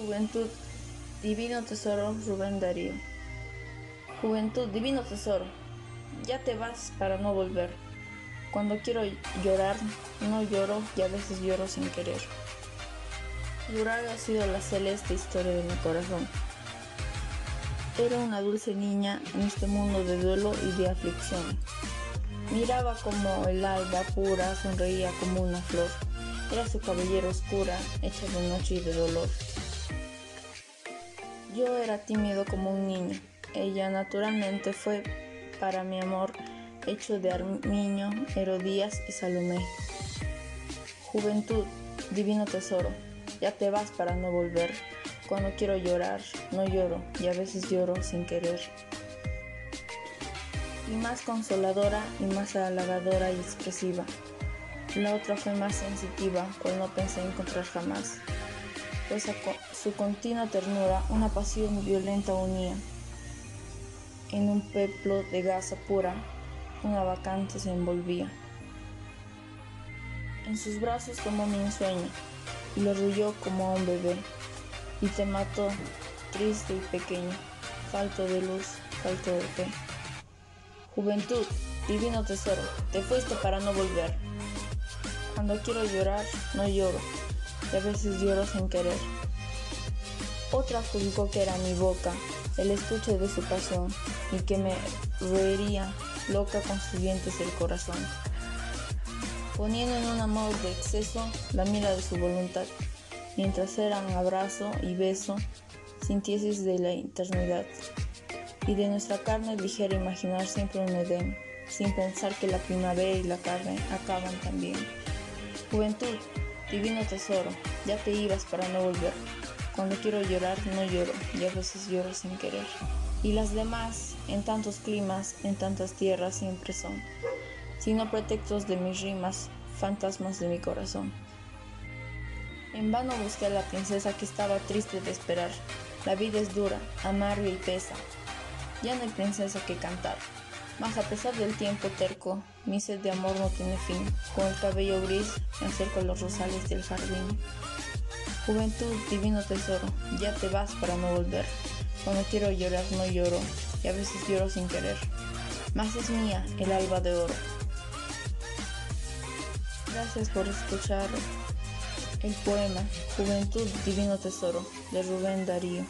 Juventud, divino tesoro, Rubén Darío. Juventud, divino tesoro, ya te vas para no volver. Cuando quiero llorar, no lloro y a veces lloro sin querer. Llorar ha sido la celeste historia de mi corazón. Era una dulce niña en este mundo de duelo y de aflicción. Miraba como el alba pura, sonreía como una flor. Era su cabellera oscura, hecha de noche y de dolor. Yo era tímido como un niño. Ella naturalmente fue para mi amor hecho de Armiño, Herodías y Salomé. Juventud, divino tesoro, ya te vas para no volver. Cuando quiero llorar, no lloro y a veces lloro sin querer y más consoladora y más halagadora y expresiva. La otra fue más sensitiva, pues no pensé encontrar jamás. Su continua ternura una pasión violenta unía. En un peplo de gasa pura, una vacante se envolvía. En sus brazos tomó mi ensueño y lo arrulló como a un bebé. Y te mató, triste y pequeño, falto de luz, falto de fe. Juventud, divino tesoro, te fuiste para no volver. Cuando quiero llorar, no lloro, y a veces lloro sin querer. Otra juzgó que era mi boca, el estuche de su pasión, y que me roería loca con sus dientes el corazón. Poniendo en un amor de exceso la mira de su voluntad, mientras eran abrazo y beso, sintieses de la eternidad y de nuestra carne ligera imaginar siempre un Edén, sin pensar que la primavera y la carne acaban también. Juventud, divino tesoro, ya te ibas para no volver. Cuando quiero llorar no lloro y a veces lloro sin querer. Y las demás, en tantos climas, en tantas tierras siempre son, sino pretextos de mis rimas, fantasmas de mi corazón. En vano busqué a la princesa que estaba triste de esperar. La vida es dura, amarga y pesa, ya no hay princesa que cantar. Mas a pesar del tiempo terco, mi sed de amor no tiene fin. Con el cabello gris me acerco a los rosales del jardín. Juventud, divino tesoro, ya te vas para no volver. Cuando quiero llorar no lloro, y a veces lloro sin querer. Mas es mía el alba de oro. Gracias por escuchar el poema Juventud, divino tesoro de Rubén Darío.